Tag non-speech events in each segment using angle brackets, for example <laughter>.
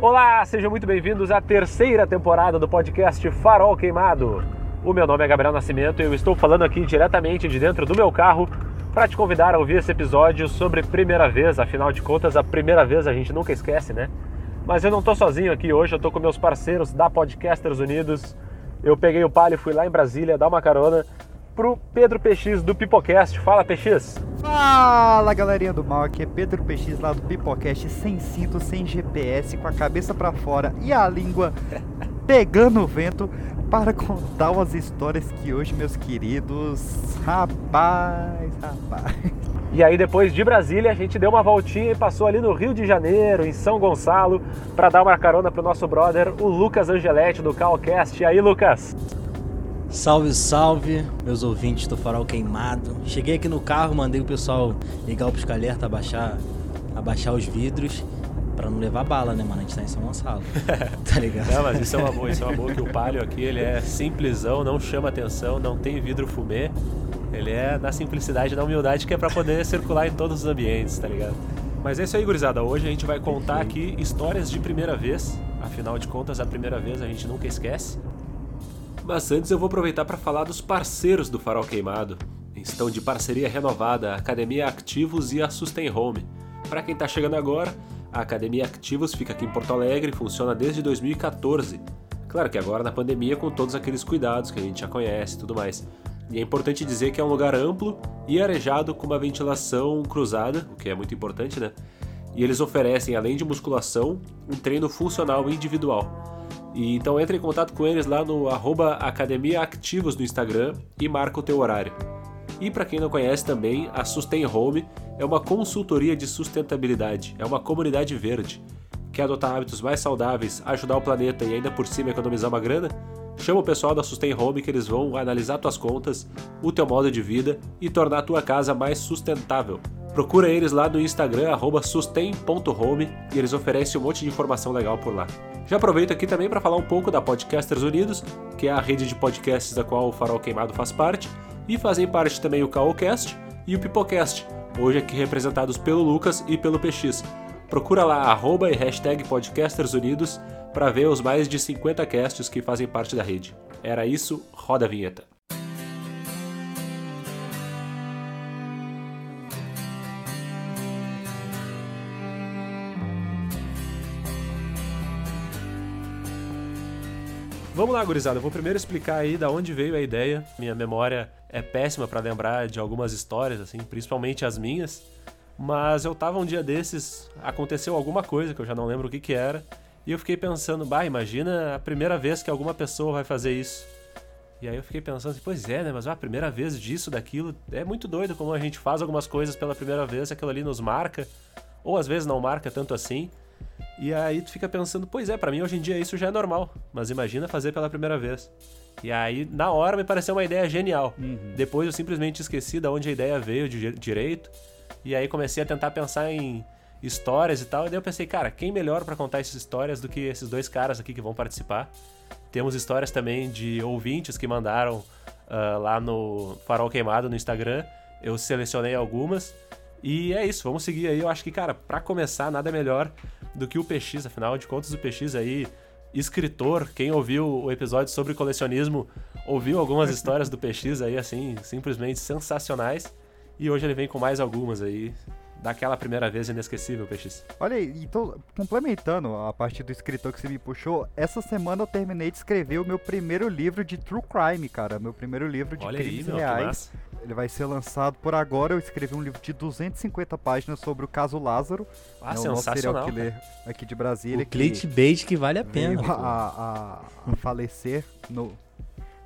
Olá, sejam muito bem-vindos à terceira temporada do podcast Farol Queimado. O meu nome é Gabriel Nascimento e eu estou falando aqui diretamente de dentro do meu carro para te convidar a ouvir esse episódio sobre primeira vez. Afinal de contas, a primeira vez a gente nunca esquece, né? Mas eu não estou sozinho aqui hoje, eu estou com meus parceiros da Podcasters Unidos. Eu peguei o palio e fui lá em Brasília dar uma carona pro Pedro PX do Pipocast. Fala, PX! Fala galerinha do mal, aqui é Pedro PX lá do Pipocast, sem cinto, sem GPS, com a cabeça para fora e a língua pegando o vento para contar umas histórias que hoje, meus queridos, rapaz, rapaz. E aí depois de Brasília a gente deu uma voltinha e passou ali no Rio de Janeiro, em São Gonçalo, para dar uma carona pro nosso brother, o Lucas Angeletti do Calcast. E aí, Lucas? Salve, salve, meus ouvintes do Farol Queimado. Cheguei aqui no carro, mandei o pessoal ligar o pisca-alerta, abaixar, abaixar os vidros, pra não levar bala, né, mano? A gente tá em São Gonçalo. <laughs> tá ligado? Não, mas isso é uma boa, isso é uma boa que o Palio aqui, ele é simplesão, não chama atenção, não tem vidro fumê. Ele é na simplicidade, na humildade que é pra poder circular em todos os ambientes, tá ligado? Mas é isso aí, gurizada. Hoje a gente vai contar aqui histórias de primeira vez. Afinal de contas, a primeira vez a gente nunca esquece. Mas antes eu vou aproveitar para falar dos parceiros do Farol Queimado. Estão de parceria renovada a Academia Ativos e a Sustain Home. Para quem está chegando agora, a Academia Ativos fica aqui em Porto Alegre e funciona desde 2014. Claro que agora na pandemia com todos aqueles cuidados que a gente já conhece e tudo mais. E é importante dizer que é um lugar amplo e arejado com uma ventilação cruzada, o que é muito importante, né? E eles oferecem, além de musculação, um treino funcional individual. E então entre em contato com eles lá no arroba Academia Ativos no Instagram e marca o teu horário. E para quem não conhece também, a Sustain Home é uma consultoria de sustentabilidade, é uma comunidade verde. Quer adotar hábitos mais saudáveis, ajudar o planeta e ainda por cima economizar uma grana? Chama o pessoal da Sustain Home que eles vão analisar tuas contas, o teu modo de vida e tornar a tua casa mais sustentável. Procura eles lá no Instagram, sustain.home, e eles oferecem um monte de informação legal por lá. Já aproveito aqui também para falar um pouco da Podcasters Unidos, que é a rede de podcasts da qual o Farol Queimado faz parte, e fazem parte também o Caocast e o Pipocast, hoje aqui representados pelo Lucas e pelo PX. Procura lá arroba e hashtag Podcasters Unidos para ver os mais de 50 casts que fazem parte da rede. Era isso, roda a vinheta. Vamos lá, gurizada. Eu vou primeiro explicar aí da onde veio a ideia. Minha memória é péssima para lembrar de algumas histórias, assim, principalmente as minhas. Mas eu tava um dia desses, aconteceu alguma coisa que eu já não lembro o que que era, e eu fiquei pensando, bah, imagina a primeira vez que alguma pessoa vai fazer isso. E aí eu fiquei pensando assim, pois é, né, mas ah, a primeira vez disso, daquilo, é muito doido como a gente faz algumas coisas pela primeira vez, aquilo ali nos marca, ou às vezes não marca tanto assim. E aí tu fica pensando, pois é, para mim hoje em dia isso já é normal, mas imagina fazer pela primeira vez. E aí, na hora, me pareceu uma ideia genial. Uhum. Depois eu simplesmente esqueci de onde a ideia veio de direito. E aí comecei a tentar pensar em histórias e tal. E daí eu pensei, cara, quem melhor para contar essas histórias do que esses dois caras aqui que vão participar? Temos histórias também de ouvintes que mandaram uh, lá no Farol Queimado no Instagram. Eu selecionei algumas. E é isso, vamos seguir aí. Eu acho que, cara, para começar, nada melhor do que o PX, afinal de contas, o PX aí, escritor, quem ouviu o episódio sobre colecionismo, ouviu algumas histórias do PX aí, assim, simplesmente sensacionais. E hoje ele vem com mais algumas aí, daquela primeira vez inesquecível, PX. Olha aí, então, complementando a parte do escritor que você me puxou, essa semana eu terminei de escrever o meu primeiro livro de True Crime, cara. Meu primeiro livro de Olha crimes aí, meu, reais. Ele vai ser lançado por agora. Eu escrevi um livro de 250 páginas sobre o caso Lázaro. Ah, é o nosso serial killer cara. aqui de Brasília. O clickbait que vale a pena. A, a, a falecer no,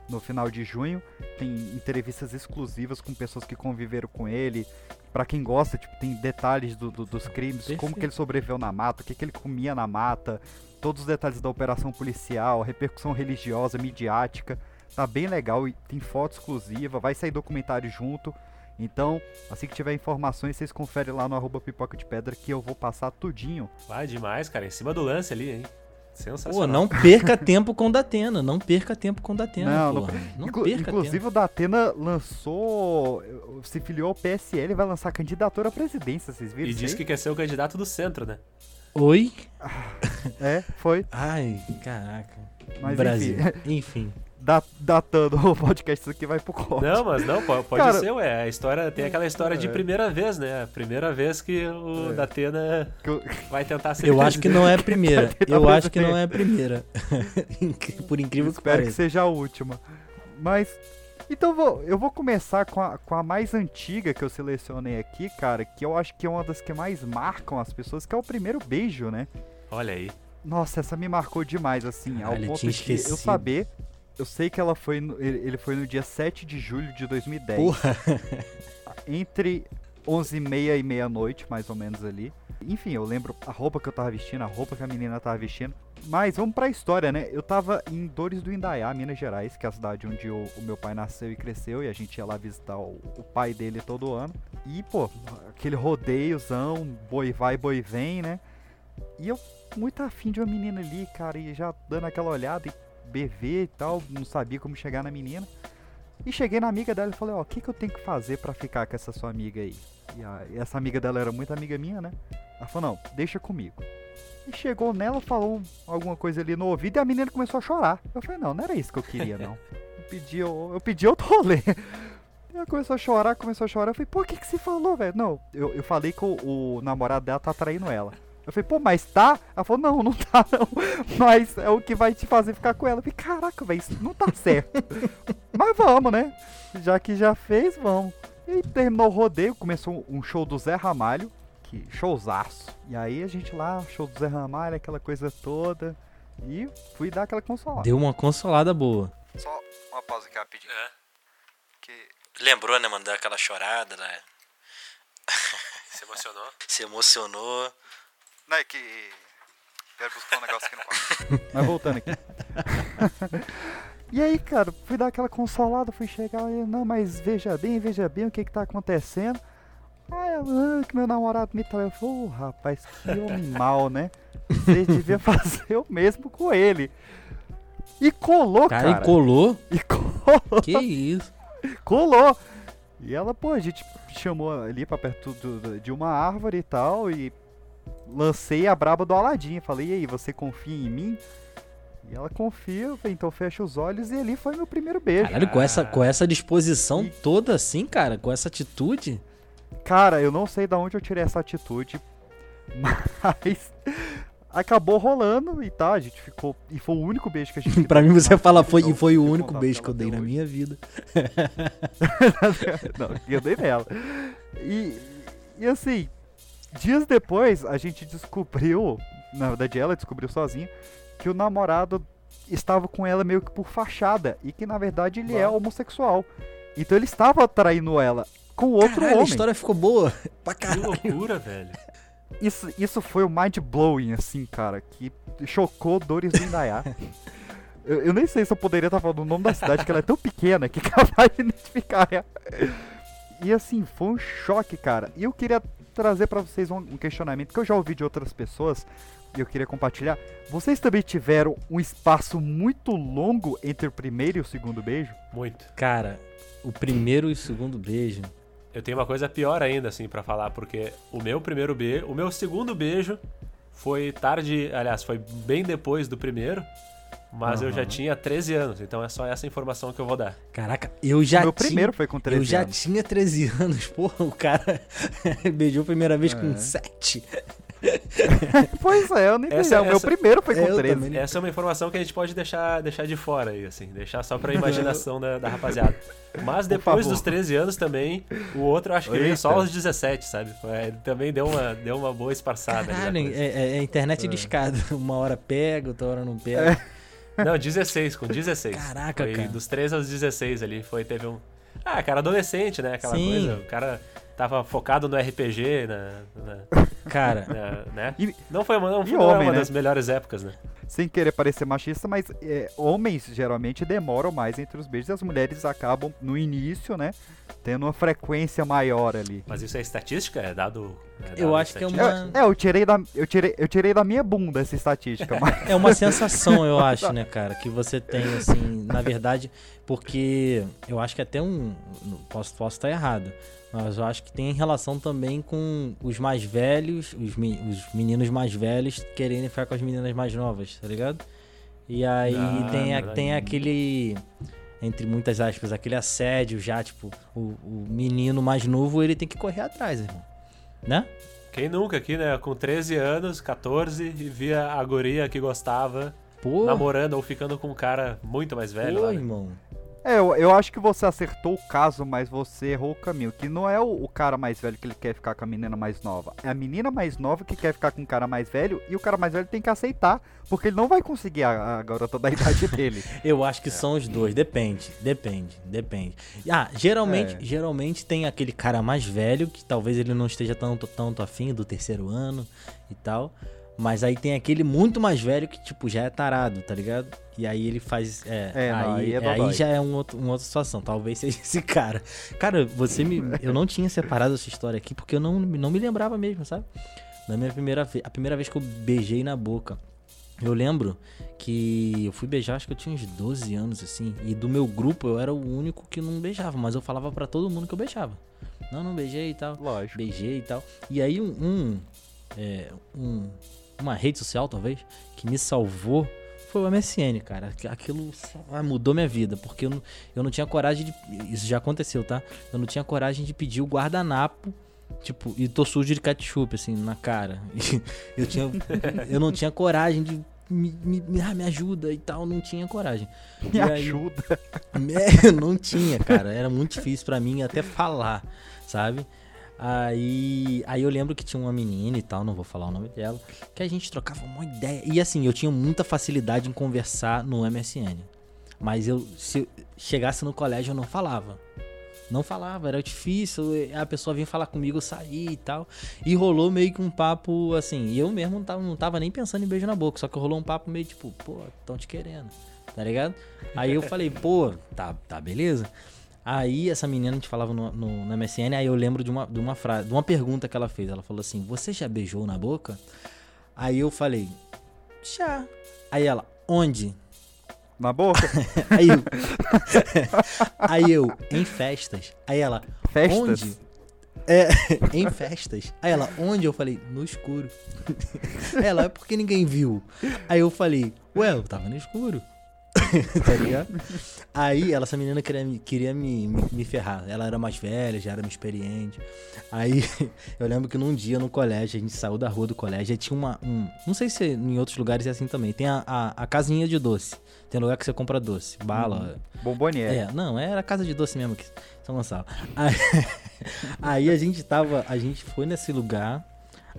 no final de junho. Tem entrevistas exclusivas com pessoas que conviveram com ele. Para quem gosta, tipo, tem detalhes do, do, dos crimes, Perfeito. como que ele sobreviveu na mata, o que, que ele comia na mata, todos os detalhes da operação policial, repercussão religiosa, midiática. Tá bem legal e tem foto exclusiva, vai sair documentário junto. Então, assim que tiver informações, vocês conferem lá no arroba pipoca de pedra que eu vou passar tudinho. Vai demais, cara. Em cima do lance ali, hein? Sensacional. Pô, não perca tempo com o Datena. Não perca tempo com o Datena, Não, não porra. Não, Inclu- perca inclusive tempo. o Datena lançou. Se filiou ao PSL e vai lançar candidatura à presidência, vocês viram? E aí? que quer ser o candidato do centro, né? Oi? É, foi. Ai, caraca. Mas Brasil. enfim, Enfim. Da- datando <laughs> o podcast, isso aqui vai pro corte. Não, mas não, po- pode Cara- ser, ué. A história tem aquela história de É. primeira vez, né? A primeira vez que o É. Datena Que eu- vai tentar ser Eu acho que não é a primeira. <laughs> Eu acho que não é a primeira. <laughs> Por incrível que Espero que pareça. seja a última. Mas. Então vou, eu vou começar com a, com a mais antiga que eu selecionei aqui, cara, que eu acho que é uma das que mais marcam as pessoas, que é o primeiro beijo, né? Olha aí. Nossa, essa me marcou demais, assim, ao ponto de eu saber. Eu sei que ela foi no- ele foi no dia 7 de julho de 2010. Porra. <laughs> Entre 11h30 e meia-noite, mais ou menos ali. Enfim, eu lembro a roupa que eu tava vestindo, a roupa que a menina tava vestindo. Mas vamos pra história, né? Eu tava em Dores do Indaiá, Minas Gerais, que é a cidade onde o, o meu pai nasceu e cresceu, e a gente ia lá visitar o, o pai dele todo ano. E, pô, aquele rodeiozão, boi vai, boi vem, né? E eu muito afim de uma menina ali, cara, e já dando aquela olhada e beber e tal, não sabia como chegar na menina. E cheguei na amiga dela e falei, ó, o que, que eu tenho que fazer pra ficar com essa sua amiga aí? E, a- e essa amiga dela era muito amiga minha, né? Ela falou, não, deixa comigo. E chegou nela, falou um- alguma coisa ali no ouvido e a menina começou a chorar. Eu falei, não, não era isso que eu queria, não. Eu pedi, eu, eu pedi outro rolê. E <laughs> Ela começou a chorar, começou a chorar. Eu falei, pô, o que, que você falou, velho? Não, eu, eu falei que o, o namorado dela tá traindo ela. Eu falei, pô, mas tá? Ela falou, não, não <laughs> tá não. Mas é o que vai te fazer ficar com ela. Eu falei, caraca, velho, isso não tá <laughs> certo. mas vamos, né? Já que já fez, vamos. E terminou o rodeio, começou um show do Zé Ramalho, que showzaço. E aí a gente lá, show do Zé Ramalho, aquela coisa toda. E fui dar aquela consolada. Deu uma consolada boa. Só uma pausa aqui rapidinho. É. Que Lembrou, né, mano, daquela chorada, né? <laughs> Se emocionou? Se emocionou. Não, é que. Quero buscar um negócio aqui no quarto. <laughs> Mas voltando aqui. <laughs> e aí, cara, fui dar aquela consolada, fui chegar e não, mas veja bem, veja bem o que que tá acontecendo. Aí ah, que meu namorado me traiu. Eu falei, ô rapaz, que homem <laughs> mal, né? Você devia fazer o mesmo com ele. E colou, Cara, cara. e colou? E colou. Que isso? colou. E ela, pô, a gente chamou ali pra perto do- do- de uma árvore e tal, e lancei a braba do Aladim. Falei, e aí, você confia em mim? E ela confia, então fecha os olhos, e ali foi meu primeiro beijo. Caralho, com essa, com essa disposição E- toda assim, cara, com essa atitude. Cara, eu não sei de onde eu tirei essa atitude, <laughs> mas acabou rolando e tá, a gente ficou. E foi o único beijo que a gente <laughs> pra mim você fala, foi, e Então, foi o único beijo que eu dei na hoje. minha vida. <laughs> não, eu dei nela. E, e assim, dias depois a gente descobriu, na verdade ela descobriu sozinha, que o namorado estava com ela meio que por fachada e que na verdade ele é Bah. homossexual. Então ele estava traindo ela com outro Caralho, a homem. história ficou boa. <laughs> Pra Que caralho. loucura, velho. Isso, isso foi o mind blowing, assim, cara, que chocou Dores do Indaiá. <laughs> eu, eu nem sei se eu poderia estar falando o nome da cidade, que ela é tão pequena que é <laughs> capaz de identificar ela. E assim, foi um choque, cara. E eu queria trazer pra vocês um, um questionamento que eu já ouvi de outras pessoas e eu queria compartilhar. Vocês também tiveram um espaço muito longo entre o primeiro e o segundo beijo? Muito. Cara, o primeiro e o segundo beijo. Eu tenho uma coisa pior ainda, assim, pra falar, porque o meu primeiro beijo, o meu segundo beijo foi tarde, aliás, foi bem depois do primeiro, mas eu já tinha 13 anos, então é só essa informação que eu vou dar. Caraca, eu já o meu tinha. primeiro foi com 13 Eu já anos. tinha 13 anos, <laughs> porra, o cara <laughs> beijou a primeira vez com É. 7. <laughs> pois é, eu nem Essa- sei. O meu essa- primeiro foi com É, eu 13. também. Essa é uma informação que a gente pode deixar, deixar de fora aí, assim, deixar só pra imaginação da, da rapaziada. Mas depois dos 13 anos também, o outro eu acho que veio só Eita. aos 17, sabe? É, Ele também deu uma, deu uma boa esparçada. Caralho, é, é- é internet de escada. Uma hora pega, outra hora não pega. Não, 16, com 16. Caraca, foi cara. Dos 13 aos 16 ali, foi, teve um... Ah, cara, adolescente, né? Aquela Sim. coisa, o cara tava focado no RPG, na, na- Cara, na- né? E- Não foi uma, não foi não homem, uma né? das melhores épocas, né? Sem querer parecer machista, mas é, homens geralmente demoram mais entre os beijos e as mulheres acabam no início, né? Tendo uma frequência maior ali. Mas isso é estatística? É dado. é dado Eu acho que é uma- É, é, eu tirei da, eu tirei, eu tirei da minha bunda essa estatística, mas <laughs> É uma sensação, eu <laughs> acho, né, cara, que você tem, assim, na verdade, porque eu acho que até um. Posso, posso estar errado, mas eu acho que tem relação também com os mais velhos, os, me- os meninos mais velhos quererem ficar com as meninas mais novas, tá ligado? E aí Ah, tem, a- tem aquele. Entre muitas aspas, aquele assédio já, tipo, o, o menino mais novo ele tem que correr atrás, irmão. Né? Quem nunca aqui, né? Com 13 anos, 14, e via a guria que gostava Pô, namorando ou ficando com um cara muito mais velho. pô lá, né? irmão. É, eu, eu acho que você acertou o caso, mas você errou o caminho. Que não é o, o cara mais velho que ele quer ficar com a menina mais nova. É a menina mais nova que quer ficar com o cara mais velho e o cara mais velho tem que aceitar, porque ele não vai conseguir a, a garota da <laughs> idade dele. Eu É. acho que são os dois, depende, depende, depende. Ah, geralmente, É. geralmente tem aquele cara mais velho que talvez ele não esteja tanto tanto afim do terceiro ano e tal, mas aí tem aquele muito mais velho que tipo já é tarado, tá ligado? E aí ele faz, é, É, não, aí, aí é é, aí já é um outro, uma outra situação. Talvez seja esse cara. Cara, você me, eu não tinha separado essa história aqui porque eu não, não me lembrava mesmo, sabe? Na minha primeira vez, a primeira vez que eu beijei na boca. Eu lembro que eu fui beijar, acho que eu tinha uns 12 anos, assim. E do meu grupo eu era o único que não beijava, mas eu falava pra todo mundo que eu beijava. Não, não beijei e tal. Lógico. Beijei e tal. E aí um, um, é, um- uma rede social, talvez, que me salvou foi o MSN, cara. Aqu- Aquilo ah, mudou minha vida, porque eu não, eu não tinha coragem de. Isso já aconteceu, tá? Eu não tinha coragem de pedir o guardanapo. Tipo, e tô sujo de ketchup, assim, na cara. <laughs> Eu tinha. eu não tinha coragem de. Me, me, me- ah, ajuda e tal, não tinha coragem. Me aí- ajuda. <laughs> é, não tinha, cara. Era muito difícil pra mim até falar, sabe? Aí, aí eu lembro que tinha uma menina e tal, não vou falar o nome dela, que a gente trocava uma ideia. E assim, eu tinha muita facilidade em conversar no MSN. Mas eu, se eu chegasse no colégio, eu não falava. Não falava, era difícil. A pessoa vinha falar comigo, eu saí e tal. E rolou meio que um papo assim. E eu mesmo não tava, não tava nem pensando em beijo na boca. Só que rolou um papo meio tipo, pô, tão te querendo. Tá ligado? Aí eu falei, pô, tá, tá beleza. Aí essa menina gente falava no, no, no MSN, aí eu lembro de uma, de uma frase, de uma pergunta que ela fez. Ela falou assim: Você já beijou na boca? Aí eu falei, já. Aí ela, onde? Na boca? <laughs> Aí eu, <laughs> aí eu, em festas. Aí ela, Festas? onde? É, <laughs> em festas. Aí ela, onde? Eu falei, no escuro. Aí ela, é porque ninguém viu. Aí eu falei, ué, eu tava no escuro. <laughs> tá ligado? Aí ela, essa menina queria, me- queria me, me, me ferrar. Ela era mais velha, já era mais experiente. Aí <laughs> eu lembro que num dia no colégio, a gente saiu da rua do colégio e tinha uma. Um, não sei se em outros lugares é assim também. Tem a, a, a casinha de doce. Tem lugar que você compra doce, bala. Bomboniere. É, não, era casa de doce mesmo aqui, São Gonçalo. Aí, <laughs> aí a gente tava, a gente foi nesse lugar,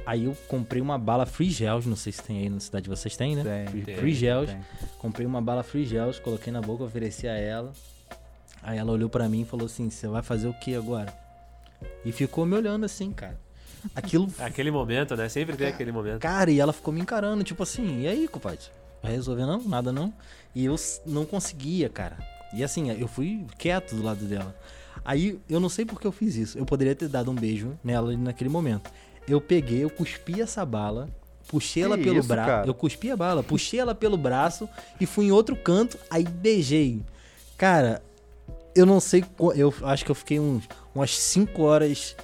aí eu comprei uma bala Free Gels, não sei se tem aí na cidade de vocês, tem, né? Tem, Free, tem, Free Gels, tem. comprei uma bala Free Gels, coloquei na boca, ofereci a ela. Aí ela olhou pra mim e falou assim, você vai fazer o que agora? E ficou me olhando assim, cara. Aquilo <laughs> Aquele momento, né? Sempre tem aquele momento. Cara, e ela ficou me encarando, tipo assim, e aí, compadre? Vai resolver não? Nada não? E eu não conseguia, cara. E assim, eu fui quieto do lado dela. Aí, eu não sei por que eu fiz isso. Eu poderia ter dado um beijo nela naquele momento. Eu peguei, eu cuspi essa bala, puxei Que ela pelo isso, braço. Eu cuspi a bala, puxei ela pelo braço e fui em outro canto, aí beijei. Cara, eu não sei, eu acho que eu fiquei uns, umas 5 horas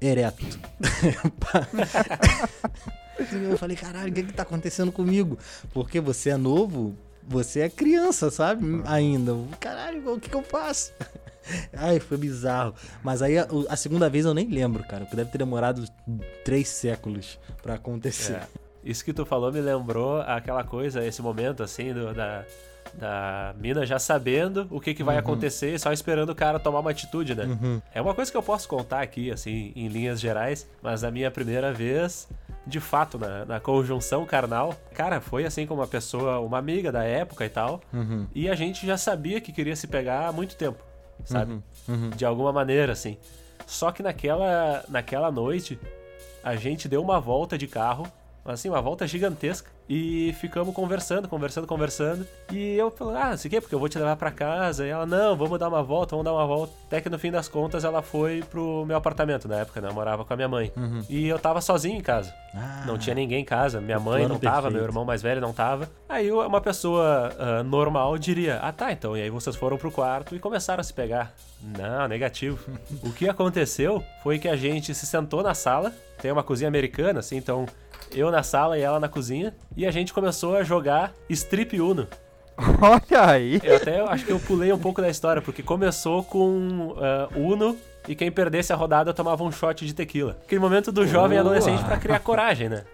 ereto. <laughs> eu falei, caralho, o que que tá acontecendo comigo? Porque você é novo, você é criança, sabe? Ainda. Caralho, o que que eu faço? <laughs> Ai, foi bizarro. Mas aí a, a segunda vez eu nem lembro, cara. Porque deve ter demorado três séculos pra acontecer. É. Isso que tu falou me lembrou aquela coisa, esse momento assim, do- da, da mina já sabendo o que, que vai acontecer, só esperando o cara tomar uma atitude, né? Uhum. É uma coisa que eu posso contar aqui, assim, em linhas gerais, mas a minha primeira vez, de fato, na, na conjunção carnal, cara, foi assim com uma pessoa, uma amiga da época e tal, Uhum. e a gente já sabia que queria se pegar há muito tempo, sabe? Uhum. Uhum. de alguma maneira, assim. Só que naquela, naquela noite, a gente deu uma volta de carro assim, uma volta gigantesca. E ficamos conversando, conversando, conversando. E eu falei, ah, sei que porque eu vou te levar pra casa. E ela, não, vamos dar uma volta, vamos dar uma volta. Até que no fim das contas ela foi pro meu apartamento na época, né? Eu morava com a minha mãe. Uhum. E eu tava sozinho em casa. Ah, Não tinha ninguém em casa. Minha mãe não tava, perfeito. meu irmão mais velho não tava. Aí uma pessoa ah, normal diria: Ah, tá, então. E aí vocês foram pro quarto e começaram a se pegar. Não, negativo. <laughs> o que aconteceu foi que a gente se sentou na sala. Tem uma cozinha americana, assim, então eu na sala e ela na cozinha. E a gente começou a jogar Strip Uno. <laughs> Olha aí. Eu até acho que eu pulei um pouco da história, porque começou com ah, Uno e quem perdesse a rodada tomava um shot de tequila. Aquele momento do jovem adolescente pra criar coragem, né?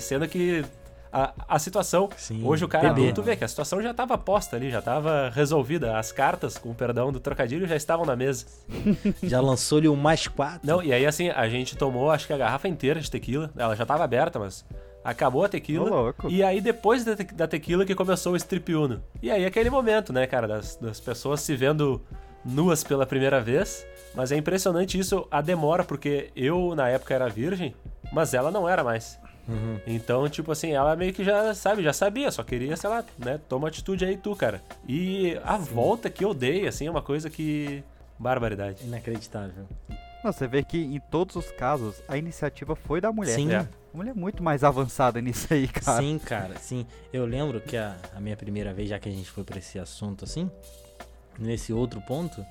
Sendo que a, a situação. Sim, hoje o cara bebê. adulto vê que a situação já tava posta ali, já tava resolvida. As cartas, com o perdão do trocadilho, já estavam na mesa. <laughs> Já lançou-lhe o mais quatro. Não, e aí assim, a gente tomou acho que a garrafa inteira de tequila. Ela já tava aberta, mas acabou a tequila. E aí depois da, te- da tequila que começou o strip uno. E aí aquele momento, né, cara, das, das pessoas se vendo nuas pela primeira vez. Mas é impressionante isso, a demora, porque eu na época era virgem, mas ela não era mais. Uhum. Então, tipo assim, ela meio que já sabe, já sabia, só queria, sei lá, né, toma atitude aí tu, cara. E a volta que eu dei, assim, é uma coisa que. Barbaridade. Inacreditável. Você vê que em todos os casos a iniciativa foi da mulher. Sim. É. A mulher é muito mais avançada nisso aí, cara. Sim, cara, sim. Eu lembro que a, a minha primeira vez, já que a gente foi pra esse assunto assim, nesse outro ponto,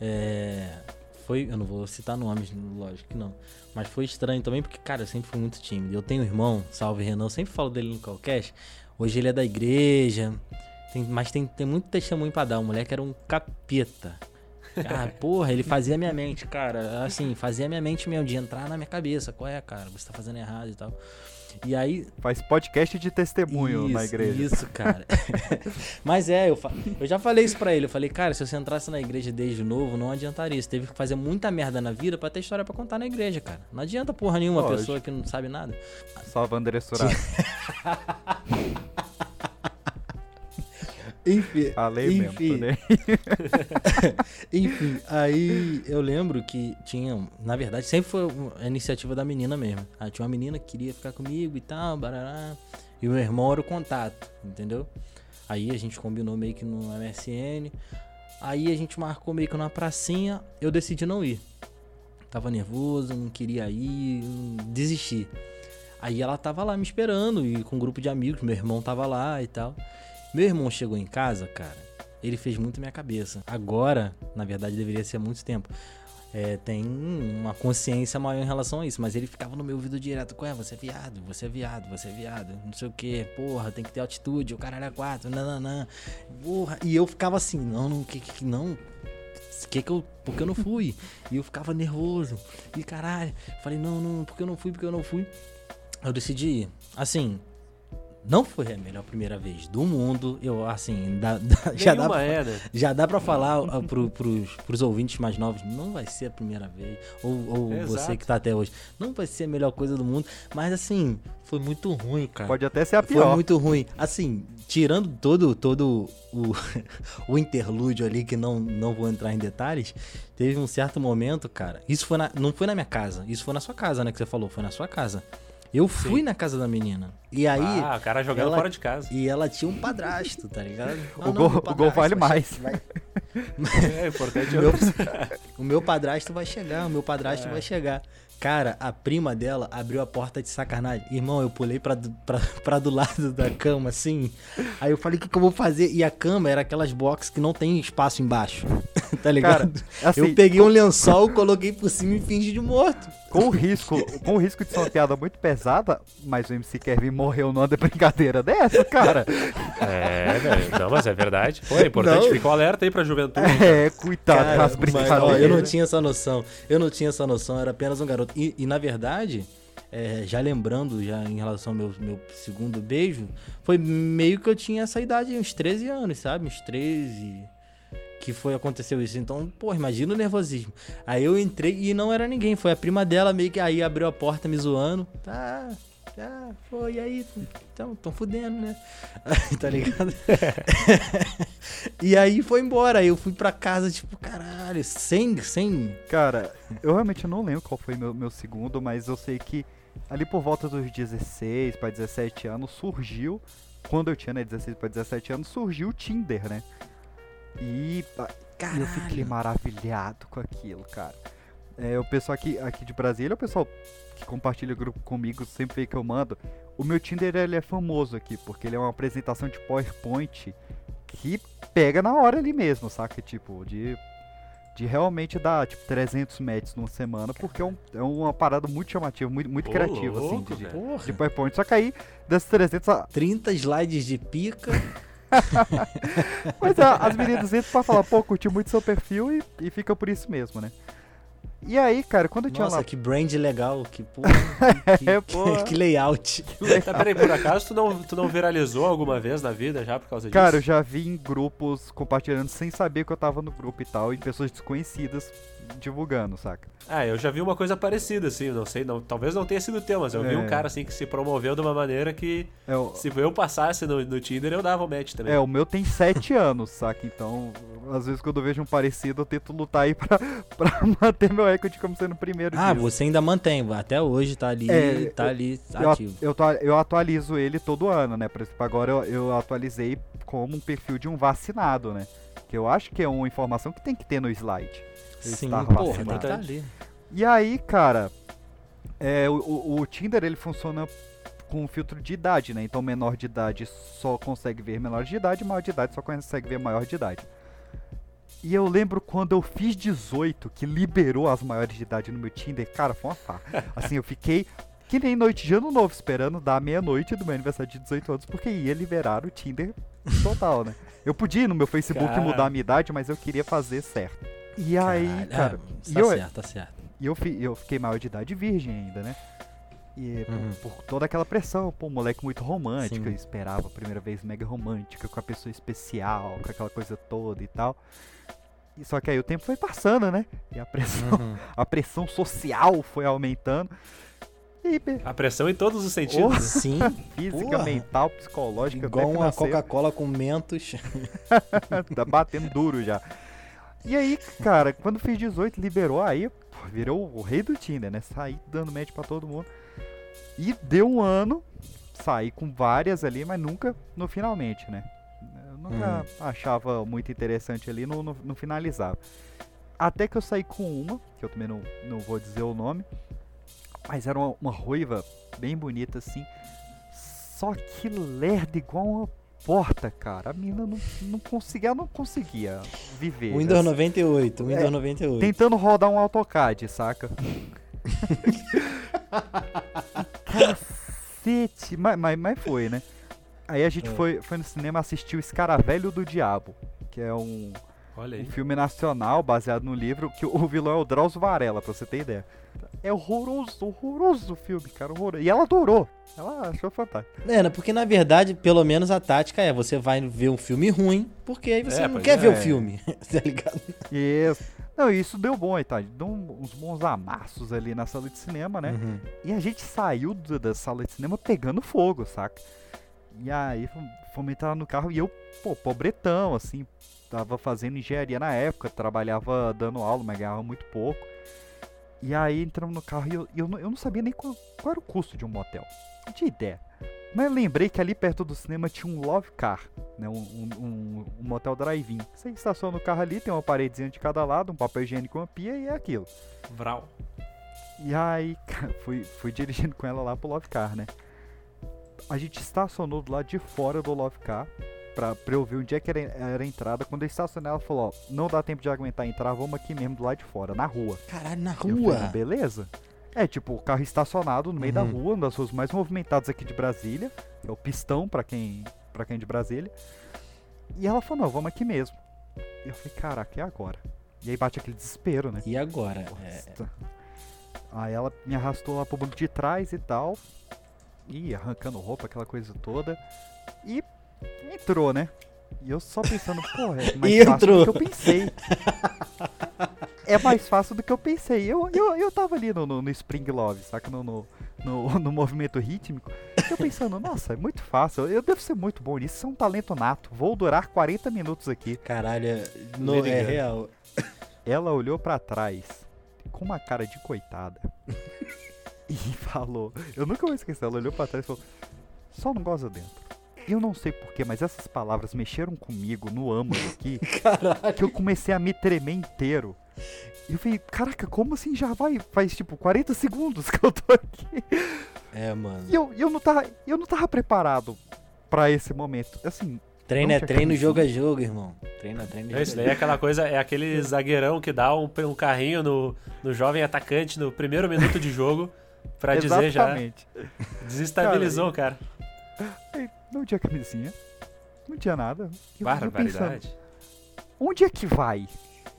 é, foi. Eu não vou citar nomes, lógico que não. Mas foi estranho também, porque, cara, eu sempre fui muito tímido. Eu tenho um irmão, salve Renan, eu sempre falo dele no Calcast. Hoje ele é da igreja, tem- mas tem, tem muito testemunho pra dar. O moleque era um capeta. Ah, porra, ele fazia minha mente, cara. Assim, fazia minha mente mesmo, de entrar na minha cabeça. Qual é, cara? Você tá fazendo errado e tal. E aí, Faz podcast de testemunho na isso, igreja. Isso, cara. <laughs> Mas é, eu, fa- eu já falei isso pra ele. Eu falei, cara, se você entrasse na igreja desde novo, não adiantaria. Você teve que fazer muita merda na vida pra ter história pra contar na igreja, cara. Não adianta porra nenhuma Lógico. pessoa que não sabe nada. Só a Wanderer Surado. <laughs> Enfim, Falei mesmo, enfim, tô nem- <laughs> <laughs> enfim, aí eu lembro que tinha, na verdade, sempre foi a iniciativa da menina mesmo. Ah, tinha uma menina que queria ficar comigo e tal, barará. E o meu irmão era o contato, entendeu? Aí a gente combinou meio que no MSN. Aí a gente marcou meio que numa pracinha. Eu decidi não ir. Tava nervoso, não queria ir, desisti. Aí ela tava lá me esperando e com um grupo de amigos, meu irmão tava lá e tal. Meu irmão chegou em casa, cara, ele fez muito minha cabeça. Agora, na verdade, deveria ser há muito tempo. É, tem uma consciência maior em relação a isso, mas ele ficava no meu ouvido direto, ué, você é viado, você é viado, você é viado, não sei o que, porra, tem que ter altitude, o caralho é quatro, nananã, porra, e eu ficava assim, não, não, que, que, não, que que eu, porque eu não fui, e eu ficava nervoso, e caralho, falei, não, não, porque eu não fui, porque eu não fui, eu decidi ir, assim, não foi a melhor primeira vez do mundo, eu, assim, dá, dá- já dá pra, é, já dá pra falar uh, pro, pros, pros ouvintes mais novos, não vai ser a primeira vez. Ou, ou Exato. você que tá até hoje, não vai ser a melhor coisa do mundo. Mas assim, foi muito ruim, cara. Pode até ser a Foi pior. muito ruim. Assim, tirando todo, todo o, <laughs> o interlúdio ali, que não, não vou entrar em detalhes, teve um certo momento, cara. Isso foi na, não foi na minha casa, isso foi na sua casa, né? Que você falou, foi na sua casa. Eu fui na casa da menina. E aí. ah, o cara jogando ela- fora de casa. E ela tinha um padrasto, tá ligado? <laughs> Ah, O não, gol- o gol vale vai mais. vai- <laughs> É importante <laughs> o, meu, o meu padrasto vai chegar, o meu padrasto É. vai chegar. Cara, a prima dela abriu a porta de sacanagem. Irmão, eu pulei pra, do- pra, <laughs> pra do lado da cama, assim. Aí eu falei, o que, que eu vou fazer? E a cama era aquelas boxes que não tem espaço embaixo. <laughs> tá ligado? assim, eu peguei um lençol, coloquei por cima e fingi de morto. Com o risco, com o risco de ser uma piada muito pesada, mas o MC Kevin morreu numa <laughs> brincadeira dessa, cara. É, velho. Não, mas é verdade. Pô, é importante, Não. fica o alerta aí pra juventude. É, cuidado Cara, com as mas, brincadeiras. ó, eu não tinha essa noção. Eu não tinha essa noção, era apenas um garoto. E, e, na verdade, é, já lembrando, já em relação ao meu, meu segundo beijo, foi meio que eu tinha essa idade, uns 13 anos, sabe? Uns 13. Que foi, aconteceu isso. Então, pô, imagina o nervosismo. Aí eu entrei e não era ninguém, foi a prima dela meio que aí abriu a porta me zoando. Tá. Ah, pô, e aí? Então, tão fudendo, né? <laughs> tá ligado? <laughs> e aí foi embora. Aí eu fui pra casa, tipo, caralho, sem, sem. Cara, eu realmente não lembro qual foi meu, meu segundo, mas eu sei que ali por volta dos 16 para 17 anos surgiu, quando eu tinha né, 16 para 17 anos, surgiu o Tinder, né? E eu fiquei maravilhado com aquilo, cara. É, o pessoal aqui, aqui de Brasília, o pessoal que compartilha o grupo comigo, sempre vê que eu mando. O meu Tinder ele é famoso aqui, porque ele é uma apresentação de PowerPoint que pega na hora ali mesmo, saca? Tipo, de, de realmente dar tipo 300 matches numa semana, porque é, um, é uma parada muito chamativa, muito, muito Ô, criativa, assim, louco, de, de, Porra. de PowerPoint. Só que aí, desses 300, a- 30 slides de pica. <laughs> Mas a- as meninas entram pra falar, pô, curti muito seu perfil e, e fica por isso mesmo, né? E aí, cara, quando eu tinha Nossa, lá. que brand legal. Que porra. <laughs> Que, É, que- porra. que layout. Tá, peraí, por acaso tu não, tu não viralizou alguma vez na vida já por causa disso? Cara, eu já vi em grupos compartilhando sem saber que eu tava no grupo e tal, e pessoas desconhecidas divulgando, saca? Ah, eu já vi uma coisa parecida, assim, não sei, não, talvez não tenha sido teu, mas eu vi É. um cara assim que se promoveu de uma maneira que É, o, se eu passasse no, no Tinder eu dava um match também. é, o meu tem 7 <laughs> anos, saca? Então, às vezes quando eu vejo um parecido, eu tento lutar aí pra, <laughs> pra manter meu recorde como sendo o primeiro Ah, disso. você ainda mantém. Até hoje tá ali, É, tá ali Eu, ativo. eu, atu- eu atualizo ele todo ano, né? Por exemplo, agora eu, eu atualizei como um perfil de um vacinado, né? Que eu acho que é uma informação que tem que ter no slide. Eu Sim, porra, tem que tá ali. E aí, cara, é, o, o- o Tinder ele funciona com um filtro de idade, né? Então menor de idade só consegue ver menor de idade, maior de idade só consegue ver maior de idade. E eu lembro quando eu fiz 18, que liberou as maiores de idade no meu Tinder, cara, foi uma farra. <laughs> Assim, eu fiquei que nem noite de ano novo, esperando dar meia-noite do meu aniversário de 18 anos, porque ia liberar o Tinder total, né? Eu podia ir no meu Facebook Cara. mudar a minha idade, mas eu queria fazer certo. E aí, Caralho, cara, ah, e tá eu, certo, tá certo. e eu, fi- eu fiquei maior de idade virgem ainda, né? E por- Uhum. por, toda aquela pressão, pô, um moleque muito romântico, Sim. eu esperava a primeira vez mega romântica, com a pessoa especial, com aquela coisa toda e tal. E só que aí o tempo foi passando, né? E a pressão, Uhum. <laughs> a pressão social foi aumentando. E A pressão em todos os sentidos. né? <laughs> Sim, física, Porra. mental, psicológica, igual uma. Coca-Cola com mentos. <laughs> tá batendo duro já. E aí, cara, quando fiz 18, liberou, aí pô, virou o rei do Tinder, né? Saí dando match pra todo mundo. E deu um ano, saí com várias ali, mas nunca no finalmente, né? Nunca achava muito interessante ali, não, não, não finalizava. Até que eu saí com uma, que eu também não, não vou dizer o nome, mas era uma, uma ruiva bem bonita assim. Só que lerda igual uma porta, cara. A menina não, não conseguia, ela não conseguia viver. Windows assim, 98, Windows É, 98. Tentando rodar um AutoCAD, saca? <laughs> Cacete, mas, mas, mas foi, né? Aí a gente É. foi, foi no cinema assistir o Escaravelho do Diabo, que é um, Olha um filme nacional baseado no livro, que o vilão é o Drauzio Varela, pra você ter ideia. É horroroso, horroroso o filme, cara, horroroso. E ela adorou, ela achou fantástico. É, né, porque na verdade, pelo menos a tática é você vai ver um filme ruim, porque aí você É, não quer é. ver o filme, <laughs> tá ligado? Isso. Não, isso deu bom aí, tá? Deu uns bons amassos ali na sala de cinema, né? Uhum. E a gente saiu da sala de cinema pegando fogo, saca? E aí fom- fomos entrar no carro e eu, pô, pobretão, assim, tava fazendo engenharia na época, trabalhava dando aula, mas ganhava muito pouco. E aí entramos no carro e eu, eu, não, eu não sabia nem qual, qual era o custo de um motel. Tinha ideia. Mas eu lembrei que ali perto do cinema tinha um Love Car, né? Um, um, um- um motel drive-in. Você estaciona o carro ali, tem uma paredezinha de cada lado, um papel higiênico, uma pia e é aquilo. Vral. E aí, <laughs> fui, fui dirigindo com ela lá pro Love Car, né? A gente estacionou do lado de fora do Love Car pra, pra eu ver onde é que era, era a entrada. Quando eu estacionei, ela falou: Ó, não dá tempo de aguentar entrar, vamos aqui mesmo do lado de fora, na rua. Caralho, na Eu falei, rua. "Ah, beleza. É, tipo, o carro estacionado no meio da Uhum. rua, uma das ruas mais movimentadas aqui de Brasília. É o pistão pra quem, pra quem é de Brasília. E ela falou: não, vamos aqui mesmo. E eu falei: caraca, e agora? E aí bate aquele desespero, né? E agora? É. Aí ela me arrastou lá pro banco de trás e tal. E arrancando roupa, aquela coisa toda. E entrou, né? E eu só pensando, porra, é <laughs> mais E fácil entrou. do que eu pensei. é mais fácil do que eu pensei. Eu, eu, eu tava ali no, no, no Spring Love, saca? No, no, no, <laughs> no movimento rítmico. Eu pensando, nossa, é muito fácil. Eu devo ser muito bom nisso. Isso é um talento nato. Vou durar 40 minutos aqui. Caralho, não é real. Ela olhou pra trás com uma cara de coitada <laughs> <laughs> e falou: Eu nunca vou esquecer. Ela olhou pra trás e falou: Só não goza dentro. Eu não sei porquê, mas essas palavras mexeram comigo no âmago aqui. <laughs> Caralho. que eu comecei a me tremer inteiro. E eu falei, caraca, como assim já vai? Faz tipo 40 segundos que eu tô aqui. É, mano. E eu, eu, não, tava, eu não tava preparado pra esse momento. Assim, Treino é treino, jogo é jogo, irmão. Treino é treino, É, jogo Isso daí é aquela coisa, é aquele zagueirão que dá um, um carrinho no, no jovem atacante no primeiro minuto de jogo pra dizer já. exatamente. Desestabilizou, cara. Aí, Não tinha camisinha. Não tinha nada. Eu- pensando, Barbaridade. onde é que vai?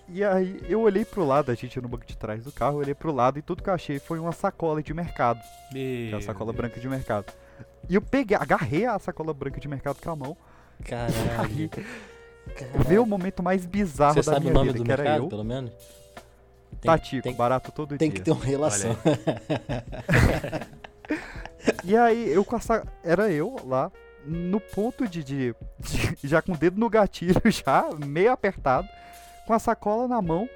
E aí eu olhei pro lado, a gente ia no banco de trás do carro, eu olhei pro lado e tudo que eu achei foi uma sacola de mercado. É Meu a sacola Deus. branca de mercado. E eu peguei, agarrei a sacola branca de mercado com a mão. Caralho. Aí Caralho. veio o momento mais bizarro Você da sabe minha o nome vida, do que era mercado, eu. pelo menos? Tem, Tatico, tem, barato todo tem dia. que ter uma relação. <laughs> E aí, eu com essa. Era eu lá, no ponto de, de- de- <laughs> Já com o dedo no gatilho, <laughs> já, meio apertado, com a sacola na mão.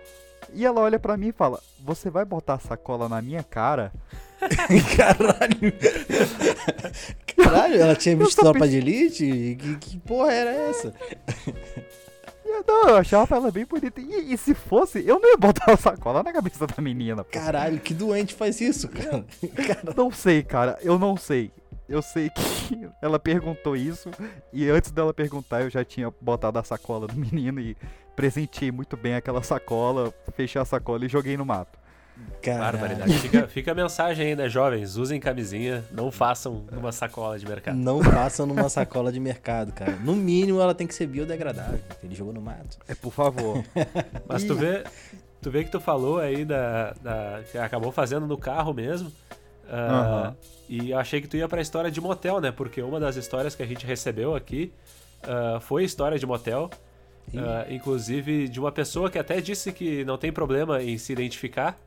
E ela olha pra mim e fala: Você vai botar a sacola na minha cara? Caralho. Caralho, ela tinha visto tropa pensei- de elite? Que, que porra era essa? Eu, não, eu achava ela bem bonita. E, e se fosse, eu não ia botar a sacola na cabeça da menina. pô. Caralho, que doente faz isso, cara? Cara, <laughs> Não sei, cara, eu não sei. Eu sei que <laughs> ela perguntou isso e antes dela perguntar eu já tinha botado a sacola do menino e presenteei muito bem aquela sacola, fechei a sacola e joguei no mato. Barbaridade. Fica, fica a mensagem aí, né, jovens? Usem camisinha, não façam numa sacola de mercado. Não passa numa sacola de mercado, cara. No mínimo ela tem que ser biodegradável. Ele jogou no mato. É, por favor. <laughs> Mas tu vê, tu vê que tu falou aí da, da- que acabou fazendo no carro mesmo. ah, Aham. E eu achei que tu ia pra história de motel, né? Porque uma das histórias que a gente recebeu aqui ah, foi história de motel. Ah, inclusive de uma pessoa que até disse que não tem problema em se identificar.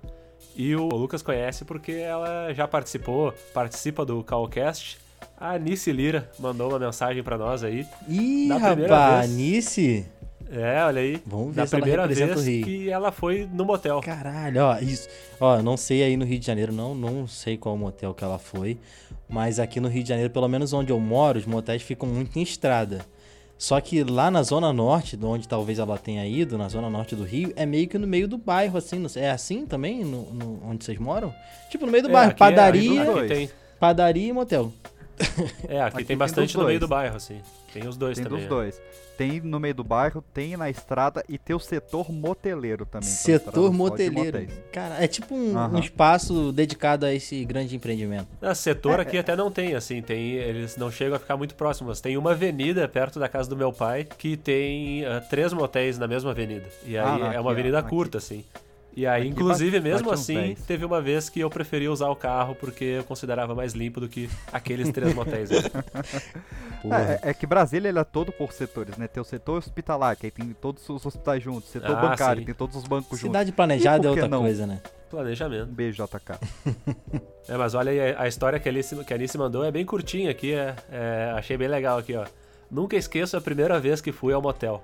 E o Lucas conhece porque ela já participou, participa do Callcast. A Anice Lira mandou uma mensagem pra nós aí. Ih, rapaz, vez. Nice. É, olha aí. Vamos ver da se ela primeira representa vez que ela foi no motel. Caralho, ó, isso. Ó, não sei aí no Rio de Janeiro, não, não sei qual motel que ela foi. Mas aqui no Rio de Janeiro, pelo menos onde eu moro, os motéis ficam muito em estrada. Só que lá na zona norte, de onde talvez ela tenha ido, na zona norte do Rio, é meio que no meio do bairro, assim. É assim também, no, no- onde vocês moram? Tipo, no meio do É, bairro, aqui é- padaria, Aqui tem, padaria e motel. é, aqui, Aqui tem tem bastante no meio do bairro, assim. Tem os dois tem também. dos é. dois. Tem no meio do bairro, tem na estrada e tem o setor moteleiro também. é Setor moteleiro. Cara, é tipo um, um Aham. espaço dedicado a esse grande empreendimento. Ah, setor aqui até não tem, assim, tem, eles não chegam a ficar muito próximos. Tem uma avenida perto da casa do meu pai que tem ah, três motéis na mesma avenida. E aí Ah, não, é aqui, uma ó, avenida aqui. curta, assim. E aí, Aqui inclusive, bate- mesmo bate assim, 10. teve uma vez que eu preferi usar o carro porque eu considerava mais limpo do que aqueles três motéis. <laughs> É, é- é que Brasília ele é todo por setores, né? Tem o setor hospitalar, que aí tem todos os hospitais juntos. Setor Ah, bancário, sim. tem todos os bancos juntos. Cidade planejada é outra não? coisa, né? Um Planejamento. beijo, JK. <laughs> É, mas olha aí, a- a história que a Alice, que a Alice mandou é bem curtinha aqui, é, é, achei bem legal aqui, ó. Nunca esqueço a primeira vez que fui ao motel.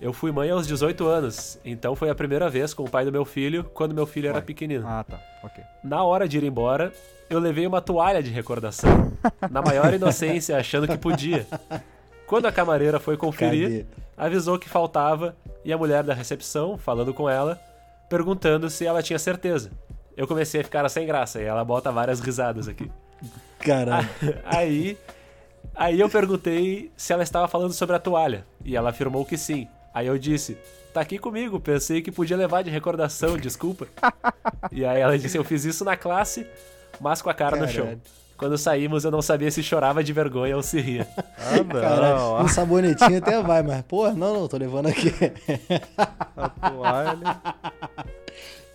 Eu fui mãe aos 18 anos, então foi a primeira vez com o pai do meu filho, quando meu filho era pequenino. Ah, tá. Ok. Na hora de ir embora, eu levei uma toalha de recordação, na maior <laughs> inocência, achando que podia. Quando a camareira foi conferir, Cadê? avisou que faltava e a mulher da recepção, falando com ela, perguntando se ela tinha certeza. Eu comecei a ficar sem graça e ela bota várias risadas aqui. Caralho. <laughs> Aí, aí eu perguntei se ela estava falando sobre a toalha e ela afirmou que sim. Aí eu disse: "Tá aqui comigo, pensei que podia levar de recordação, desculpa". E aí ela disse: "Eu fiz isso na classe, mas com a cara no chão". Caralho. Quando saímos, eu não sabia se chorava de vergonha ou se ria. Ah, não. Caralho, um sabonetinho até vai, mas, pô, não, não, tô levando aqui. A toalha.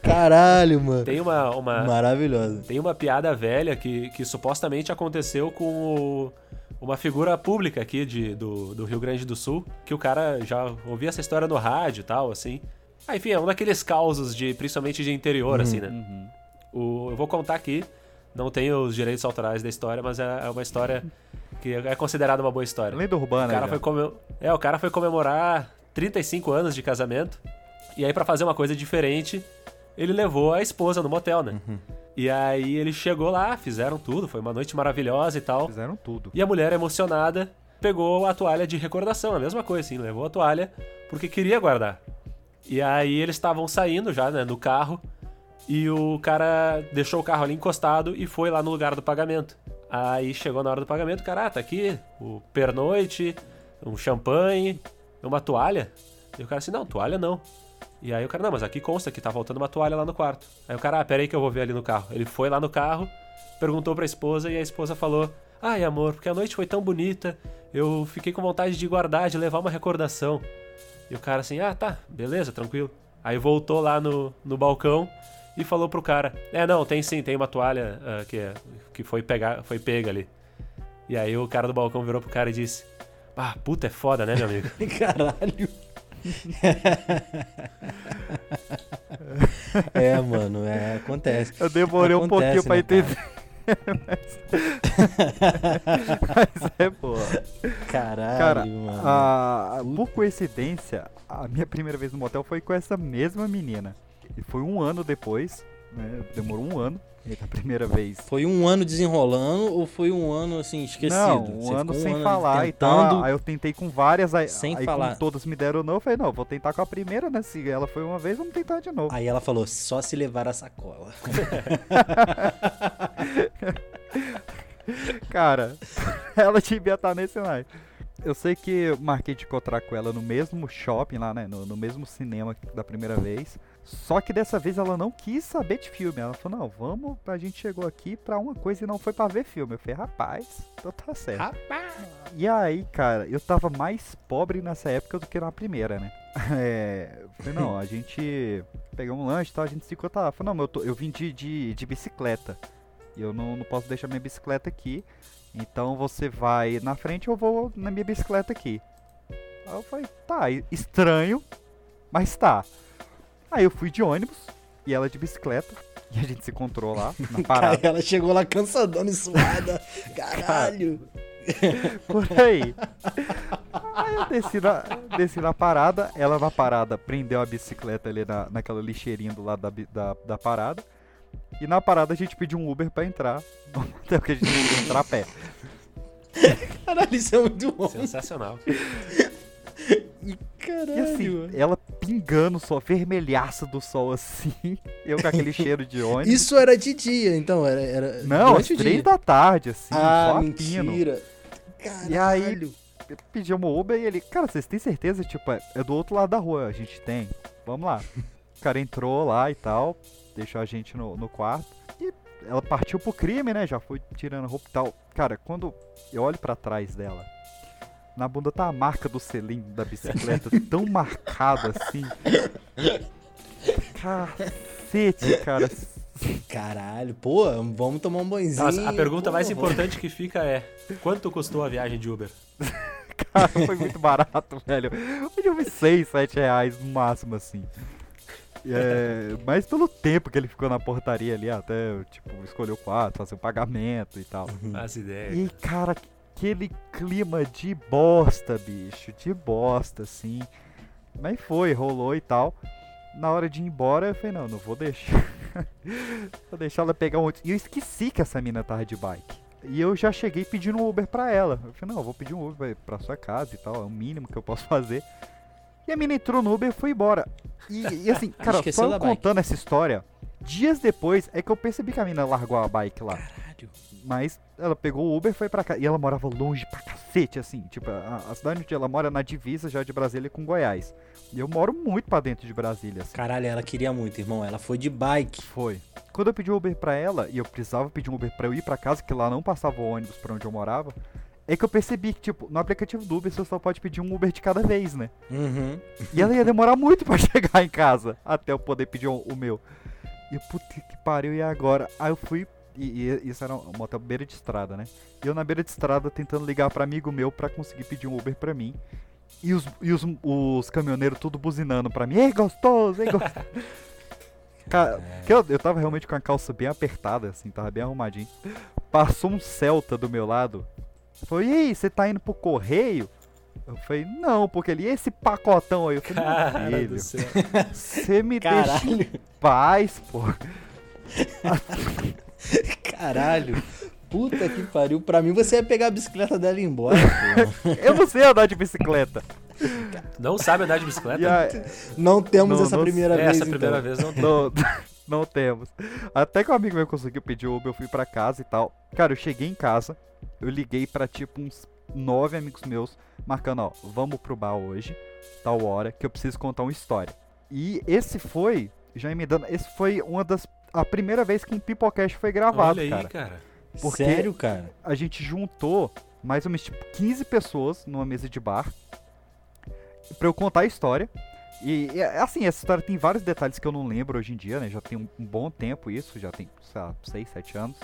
Caralho, mano. Tem uma, uma, Maravilhoso. Tem uma piada velha que, que supostamente aconteceu com o- uma figura pública aqui de, do, do Rio Grande do Sul, que o cara já ouvia essa história no rádio e tal, assim. Ah, enfim, é um daqueles causos de, principalmente de interior, assim, né? Uhum. O, eu vou contar aqui, não tenho os direitos autorais da história, mas é, é uma história que é considerada uma boa história. Lenda O urbana. cara, já. foi come- é, o cara foi comemorar 35 anos de casamento. E aí, pra fazer uma coisa diferente, ele levou a esposa no motel, né? E aí ele chegou lá, fizeram tudo, foi uma noite maravilhosa e tal. Fizeram tudo. E a mulher, emocionada, pegou a toalha de recordação, a mesma coisa, assim, levou a toalha porque queria guardar. E aí eles estavam saindo já, né, no carro, e o cara deixou o carro ali encostado e foi lá no lugar do pagamento. Aí chegou na hora do pagamento, o cara, ah, tá aqui o pernoite, um champanhe, uma toalha. E o cara assim, não, toalha não. E aí o cara, não, mas aqui consta que tá faltando uma toalha lá no quarto. Aí o cara, ah, pera aí que eu vou ver ali no carro. Ele foi lá no carro, perguntou pra esposa e a esposa falou: Ai, amor, porque a noite foi tão bonita, eu fiquei com vontade de guardar, de levar uma recordação. E o cara assim: Ah, tá, beleza, tranquilo. Aí voltou lá no, no balcão e falou pro cara: É, não, tem sim, tem uma toalha ah, que, é- que foi, pegar, foi pega ali. E aí o cara do balcão virou pro cara e disse: Ah, puta, é foda, né, meu amigo? <laughs> Caralho. <laughs> é, mano, é, acontece. Eu demorei um Acontece, pouquinho pra né, entender. <laughs> Mas é boa. Caralho, Cara, mano. a- por coincidência, a minha primeira vez no motel foi com essa mesma menina. E foi um ano depois, né? Demorou um ano. E da primeira vez. Foi um ano desenrolando ou foi um ano assim esquecido? Não, Você um ano ficou sem ali falar e tentando... tal. Aí eu tentei com várias, aí, Sem aí falar. todas me deram não, eu falei, não, vou tentar com a primeira, né? Se ela foi uma vez, vamos tentar de novo. Aí ela falou, só se levar a sacola. <laughs> Cara, <laughs> ela devia estar nesse naipe. Eu sei que eu marquei de encontrar com ela no mesmo shopping lá, né? No, no mesmo cinema da primeira vez. Só que dessa vez ela não quis saber de filme. Ela falou, não, vamos, a gente chegou aqui pra uma coisa e não foi pra ver filme. Eu falei, rapaz, então tá certo. Rapaz! E aí, cara, eu tava mais pobre nessa época do que na primeira, né? <laughs> É. eu Falei, não, a gente pegou um lanche e tal, a gente se encontra lá. Eu Falei, não, mas eu, tô, eu vim de, de, de bicicleta. E eu não, não posso deixar minha bicicleta aqui. Então você vai na frente eu vou na minha bicicleta aqui. Aí eu falei, tá, estranho, mas tá. Aí eu fui de ônibus e ela de bicicleta. E a gente se encontrou lá na <laughs> parada. ela chegou lá cansadona e suada. <laughs> Caralho! Por aí. Aí eu desci na, desci na parada, ela na parada prendeu a bicicleta ali na, naquela lixeirinha do lado da, da, da parada. E na parada a gente pediu um Uber pra entrar. <laughs> Até porque a gente não podia entrar a pé. Caralho, isso é muito bom. Sensacional. Caralho, E assim, ela pingando só, vermelhaça do sol assim. <laughs> Eu com aquele <laughs> cheiro de ônibus. Isso era de dia, então? Era, era Não, às três da tarde, assim, Ah, só mentira. Caralho. E aí, pedimos um Uber e ele, cara, vocês têm certeza? Tipo, é, é do outro lado da rua, a gente tem. Vamos lá. <laughs> O cara entrou lá e tal, deixou a gente no, no quarto. E ela partiu pro crime, né? Já foi tirando roupa e tal. Cara, quando eu olho pra trás dela, na bunda tá a marca do selim da bicicleta, <laughs> tão marcada assim. Cacete, cara. Caralho, pô, vamos tomar um banhozinho. Mas a pergunta pô, mais importante que fica é: quanto custou a viagem de Uber? <laughs> Cara, foi muito barato, velho. Foi de uns 6, 7 reais no máximo, assim. É, mas pelo tempo que ele ficou na portaria ali, até, tipo, escolher o quarto, fazer o pagamento e tal. As ideias. E, cara, aquele clima de bosta, bicho, de bosta, assim. Mas foi, rolou e tal. Na hora de ir embora, eu falei, não, não vou deixar. <laughs> vou deixar ela pegar um outro. E eu esqueci que essa mina tava de bike. E eu já cheguei pedindo um Uber pra ela. Eu falei, não, eu vou pedir um Uber pra sua casa e tal, é o mínimo que eu posso <laughs> fazer. E a mina entrou no Uber e foi embora. E, e assim, <laughs> cara, só eu bike. contando essa história, dias depois é que eu percebi que a mina largou a bike lá. Caralho. Mas ela pegou o Uber e foi pra cá. E ela morava longe pra cacete, assim. Tipo, a, a cidade onde ela mora é na divisa já de Brasília com Goiás. E eu moro muito pra dentro de Brasília, assim. Caralho, ela queria muito, irmão. Ela foi de bike. Foi. Quando eu pedi Uber pra ela, e eu precisava pedir um Uber pra eu ir pra casa, que lá não passava o ônibus pra onde eu morava, é que eu percebi que, tipo, no aplicativo do Uber você só pode pedir um Uber de cada vez, né? Uhum. E ela ia demorar <laughs> muito pra chegar em casa, até eu poder pedir o, o meu. E eu, puta que pariu, e agora? Aí eu fui, e, e isso era um motel beira de estrada, né? E eu na beira de estrada tentando ligar pra amigo meu pra conseguir pedir um Uber pra mim. E os, e os, os caminhoneiros tudo buzinando pra mim. Ei, gostoso, ei, gostoso. <laughs> Cara, que eu, eu tava realmente com a calça bem apertada, assim, tava bem arrumadinho. Passou um Celta do meu lado. Falou, e aí, você tá indo pro correio? Eu falei, não, porque ele, e esse pacotão aí? Eu falei, Cara meu filho, você me deixa Caralho, em paz, pô. <laughs> <laughs> caralho. Puta que pariu. Pra mim você ia pegar a bicicleta dela e ir embora, pô. Eu não sei andar de bicicleta. Não sabe andar de bicicleta? A- Não temos Não, essa não- primeira É, vez, essa então. primeira vez não <laughs> tem. Não, não temos. Até que um amigo meu conseguiu pedir o Uber, eu fui pra casa e tal. Cara, eu cheguei em casa, eu liguei pra tipo uns nove amigos meus, marcando, ó, vamos pro bar hoje, tal hora, que eu preciso contar uma história. E esse foi, já emendando, esse foi uma das. A primeira vez que um Pipocast foi gravado, Olha aí, cara. cara. Porque- Sério, cara? A gente juntou mais ou menos tipo 15 pessoas numa mesa de bar pra eu contar a história. E, e, assim, essa história tem vários detalhes que eu não lembro hoje em dia, né? Já tem um, um bom tempo isso, já tem, sei lá, 6, 7 anos.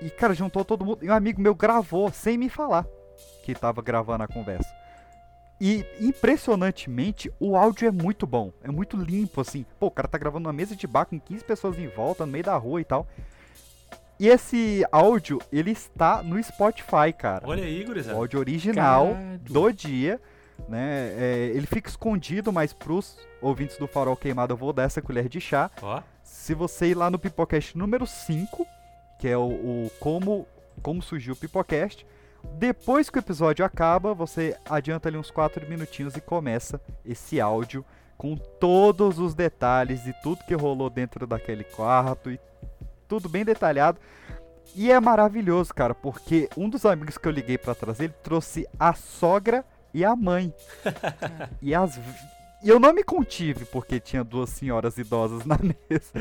E, cara, juntou todo mundo. E um amigo meu gravou sem me falar que tava gravando a conversa. E, impressionantemente, o áudio é muito bom. É muito limpo, assim. Pô, o cara tá gravando numa mesa de bar com 15 pessoas em volta, no meio da rua e tal. E esse áudio, ele está no Spotify, cara. Olha aí, O gurizada. áudio original Caralho. do dia, né? É, ele fica escondido, mas pros ouvintes do Farol Queimado eu vou dar essa colher de chá. Ó, Se você ir lá no Pipocast número 5, que é o, o como, como surgiu o Pipocast, depois que o episódio acaba, você adianta ali uns 4 minutinhos e começa esse áudio com todos os detalhes e tudo que rolou dentro daquele quarto e tudo bem detalhado. E é maravilhoso, cara, porque um dos amigos que eu liguei pra trazer, ele trouxe a sogra e a mãe. <laughs> e as e eu não me contive porque tinha duas senhoras idosas na <laughs> mesa.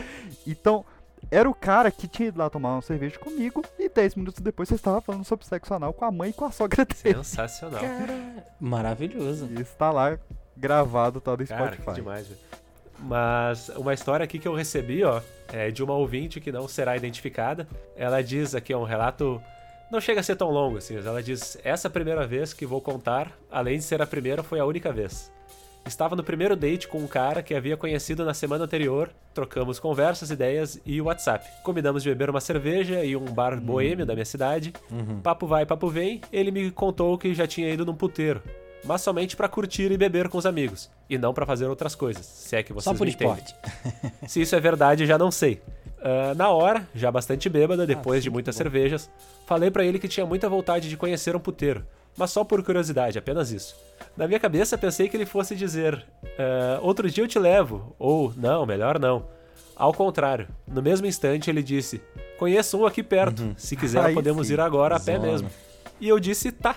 Então, era o cara que tinha ido lá tomar uma cerveja comigo e 10 minutos depois você estava falando sobre sexo anal com a mãe e com a sogra dele. sensacional. Maravilhoso. E está lá gravado tal do Cara, Spotify. demais, velho. Mas uma história aqui que eu recebi, ó, é de uma ouvinte que não será identificada. Ela diz aqui, é um relato. Não chega a ser tão longo assim, mas ela diz: Essa primeira vez que vou contar, além de ser a primeira, foi a única vez. Estava no primeiro date com um cara que havia conhecido na semana anterior, trocamos conversas, ideias e WhatsApp. Combinamos de beber uma cerveja em um bar boêmio da minha cidade. Uhum. Papo vai, papo vem, ele me contou que já tinha ido num puteiro, mas somente pra curtir e beber com os amigos, e não pra fazer outras coisas, se é que vocês Só por esporte. <laughs> Se isso é verdade, já não sei. Ah, na hora, já bastante bêbada, depois sim, de muitas bom. cervejas, falei pra ele que tinha muita vontade de conhecer um puteiro, mas só por curiosidade, apenas isso. Na minha cabeça, pensei que ele fosse dizer: "Ah, Outro dia eu te levo, ou não, melhor não. Ao contrário, no mesmo instante ele disse: Conheço um aqui perto, se quiser Aí podemos sim. ir agora a pé Zona. mesmo. E eu disse: Tá.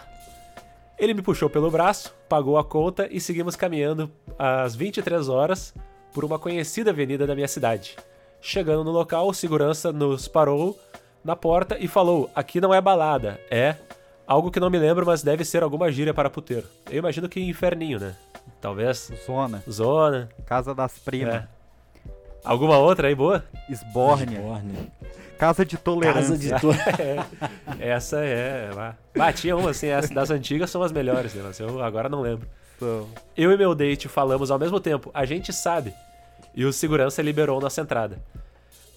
Ele me puxou pelo braço, pagou a conta e seguimos caminhando às 23 horas por uma conhecida avenida da minha cidade. Chegando no local, o segurança nos parou na porta e falou: Aqui não é balada, é algo que não me lembro, mas deve ser alguma gíria para puteiro. Eu imagino que inferninho, né? Talvez Zona, zona. Casa das Primas, É. Alguma outra aí boa? Esbórnia, Esbórnia. Casa de Tolerância. Casa de to... <laughs> Essa é. lá. Ah, tinha uma assim, essa das antigas são as melhores, né? Mas eu agora não lembro. Então, Eu e meu date falamos ao mesmo tempo, a gente sabe. E o segurança liberou nossa entrada.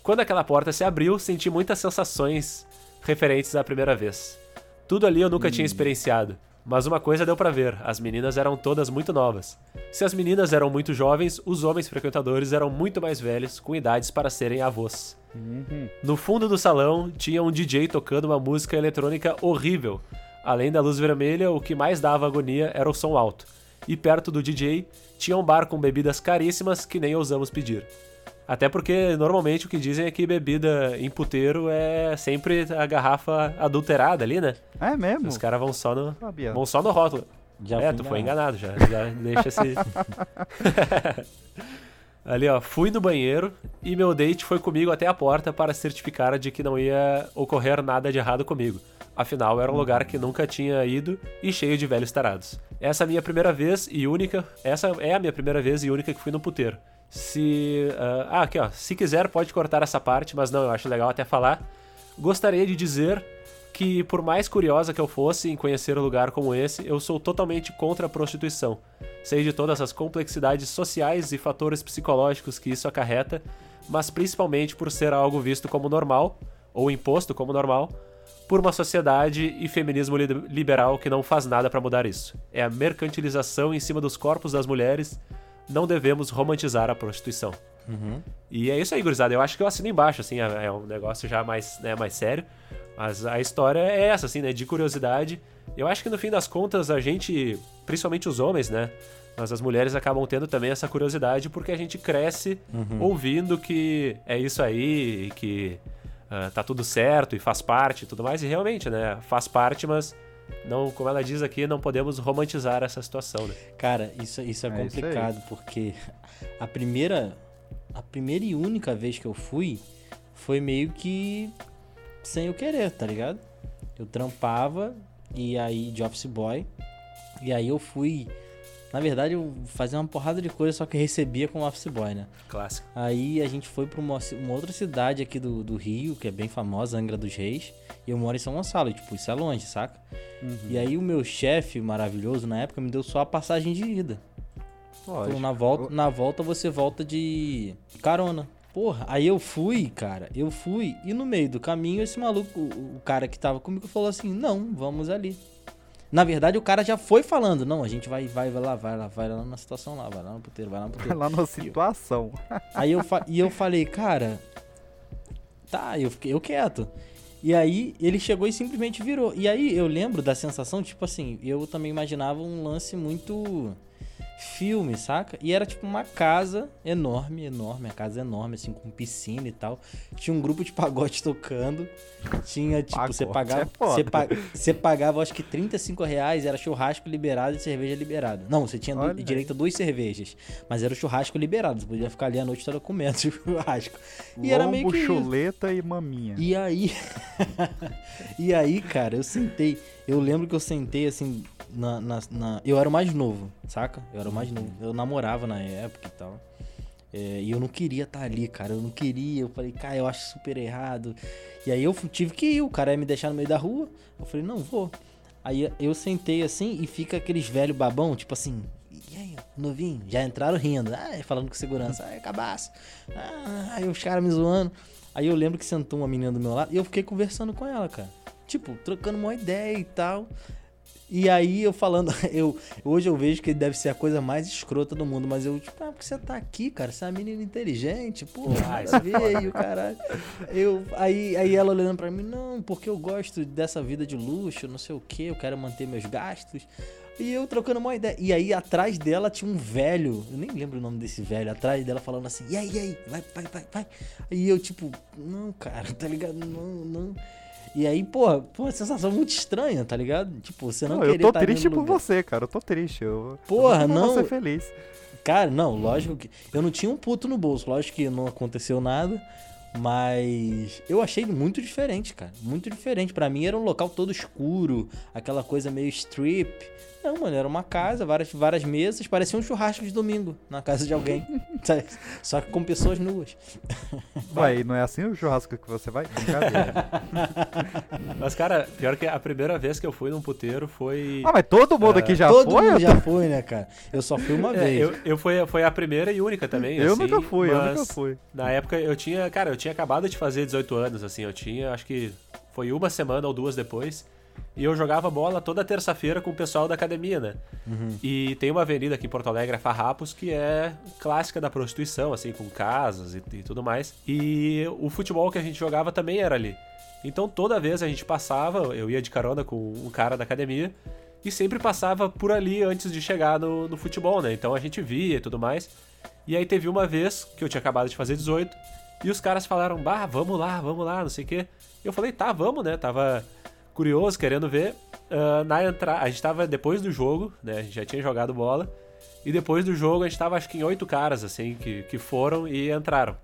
Quando aquela porta se abriu, senti muitas sensações referentes à primeira vez. Tudo ali eu nunca tinha experienciado, mas uma coisa deu pra ver, as meninas eram todas muito novas. Se as meninas eram muito jovens, os homens frequentadores eram muito mais velhos, com idades para serem avós. uhum. No fundo do salão tinha um DJ tocando uma música eletrônica horrível. Além da luz vermelha, o que mais dava agonia era o som alto. E perto do DJ tinha um bar com bebidas caríssimas que nem ousamos pedir. Até porque normalmente o que dizem é que bebida em puteiro é sempre a garrafa adulterada ali, né? É mesmo? Os caras vão só no Sabia. vão só no rótulo. Já é, fui tu foi enganado. enganado já. Já deixa esse. <laughs> Ali, ó, fui no banheiro e meu date foi comigo até a porta para certificar de que não ia ocorrer nada de errado comigo. Afinal, era um lugar que nunca tinha ido e cheio de velhos tarados. Essa é a minha primeira vez e única. Essa é a minha primeira vez e única que fui no puteiro. Se. ah, ah, aqui ó. Se quiser, pode cortar essa parte, mas não, eu acho legal até falar. Gostaria de dizer que, por mais curiosa que eu fosse em conhecer um lugar como esse, eu sou totalmente contra a prostituição. Sei de todas as complexidades sociais e fatores psicológicos que isso acarreta, mas principalmente por ser algo visto como normal, ou imposto como normal, por uma sociedade e feminismo liberal que não faz nada para mudar isso. É a mercantilização em cima dos corpos das mulheres. Não devemos romantizar a prostituição. Uhum. E é isso aí, gurizada. Eu acho que eu assino embaixo, assim, é, é um negócio já mais, né, mais sério. Mas a história é essa, assim, né, de curiosidade. Eu acho que no fim das contas a gente, principalmente os homens, né, mas as mulheres acabam tendo também essa curiosidade porque a gente cresce Uhum. ouvindo que é isso aí, e que ah, tá tudo certo e faz parte e tudo mais. E realmente, né, faz parte, mas não, como ela diz aqui, não podemos romantizar essa situação, né? Cara, isso, isso é É isso complicado, porque a primeira. A primeira e única vez que eu fui foi meio que sem eu querer, tá ligado? Eu trampava e aí de office boy. E aí eu fui. Na verdade, eu fazia uma porrada de coisa, só que recebia como office boy, né? Clássico. Aí a gente foi pra uma, uma outra cidade aqui do, do Rio, que é bem famosa, Angra dos Reis. E eu moro em São Gonçalo, e, tipo, isso é longe, saca? E aí o meu chefe maravilhoso na época me deu só a passagem de ida. Lógico. na volta, na volta você volta de carona. Porra, aí eu fui, cara, eu fui, e no meio do caminho esse maluco, o, o cara que tava comigo falou assim: "Não, vamos ali". Na verdade, o cara já foi falando: "Não, a gente vai vai, vai lá, vai lá, vai lá na situação lá, vai lá no puteiro, vai lá no puteiro". Lá na situação. Aí eu, e eu falei, cara, tá, eu fiquei eu quieto. E aí ele chegou e simplesmente virou. E aí eu lembro da sensação, tipo assim, eu também imaginava um lance muito filme, saca? E era tipo uma casa enorme, enorme, a casa enorme, assim, com piscina e tal. Tinha um grupo de pagode <laughs> tocando. Tinha, tipo, você Pagode pagava. é. Você, pa- você pagava, acho que 35 reais, era churrasco liberado e cerveja liberada. Não, você tinha direito a duas cervejas. Mas era o churrasco liberado. Você podia ficar ali a noite toda comendo <laughs> churrasco. E era meio Lombo, que. chuleta e maminha. E aí. <laughs> e aí, cara, eu sentei. Eu lembro que eu sentei assim. Na, na, na- Eu era o mais novo, saca? Eu era o mais novo. Eu namorava na época e tal. É, e eu não queria estar ali, cara. Eu não queria. Eu falei, cara, eu acho super errado. E aí eu tive que ir. O cara ia me deixar no meio da rua. Eu falei, não vou. Aí eu sentei assim e fica aqueles velhos babão, tipo assim. E aí, novinho? Já entraram rindo. Ah, falando com segurança. Ah, cabaço. Ah, aí os caras me zoando. Aí eu lembro que sentou uma menina do meu lado e eu fiquei conversando com ela, cara. Tipo, trocando uma ideia e tal. E aí eu falando, <laughs> eu hoje eu vejo que deve ser a coisa mais escrota do mundo, mas eu, tipo, ah, porque você tá aqui, cara, você é uma menina inteligente, pô, nada a ver, e o caralho. Eu, aí, aí ela olhando pra mim, não, porque eu gosto dessa vida de luxo, não sei o que, eu quero manter meus gastos. E eu trocando uma ideia. E aí atrás dela tinha um velho, eu nem lembro o nome desse velho, atrás dela falando assim, e aí, e aí, vai, vai, vai, vai. E eu, tipo, não, cara, <laughs> tá ligado? Não, não. E aí, porra, pô, uma sensação muito estranha, tá ligado? Tipo, você não, Não, eu querer tô tá triste por lugar. você, cara. Eu tô triste. Eu, Porra, eu não. Vou ser feliz. Cara, não, lógico que. Eu não tinha um puto no bolso, lógico que não aconteceu nada. Mas eu achei muito diferente, cara. Muito diferente. Pra mim era um local todo escuro, aquela coisa meio strip. Não, mano, era uma casa, várias, várias mesas, parecia um churrasco de domingo na casa de alguém. <laughs> Só que com pessoas nuas. <laughs> Ué, e não é assim o churrasco que você vai? Brincadeira. <laughs> Mas, cara, pior que a primeira vez que eu fui num puteiro foi. ah, mas todo mundo aqui já Todo foi? mundo Eu já foi, né, cara? Eu só fui uma É, vez. eu, eu fui, foi a primeira e única também. Eu assim, nunca fui, eu nunca fui. Na época eu tinha, cara, eu tinha acabado de fazer 18 anos, assim, eu tinha, acho que foi uma semana ou duas depois. E eu jogava bola toda terça-feira com o pessoal da academia, né? E tem uma avenida aqui em Porto Alegre, a Farrapos, que é clássica da prostituição, assim, com casas e, e tudo mais. E o futebol que a gente jogava também era ali. Então toda vez a gente passava, eu ia de carona com um cara da academia, e sempre passava por ali antes de chegar no, no futebol, né? Então a gente via e tudo mais. E aí teve uma vez que eu tinha acabado de fazer 18, e os caras falaram, bah, vamos lá, vamos lá, não sei o quê. Eu falei, tá, vamos, né? Tava curioso, querendo ver. Ah, na entrada, a gente tava depois do jogo, né? A gente já tinha jogado bola. E depois do jogo a gente tava acho que em oito caras, assim, que, que foram e entraram.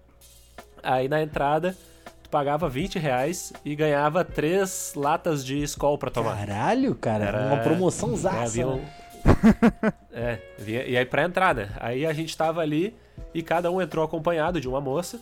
Aí na entrada, tu pagava 20 reais e ganhava três latas de Skol pra tomar. Caralho, cara, Era- uma promoção É, zaça. um- né? <laughs> é, vinha- e aí pra entrar, né? Aí a gente tava ali e cada um entrou acompanhado de uma moça.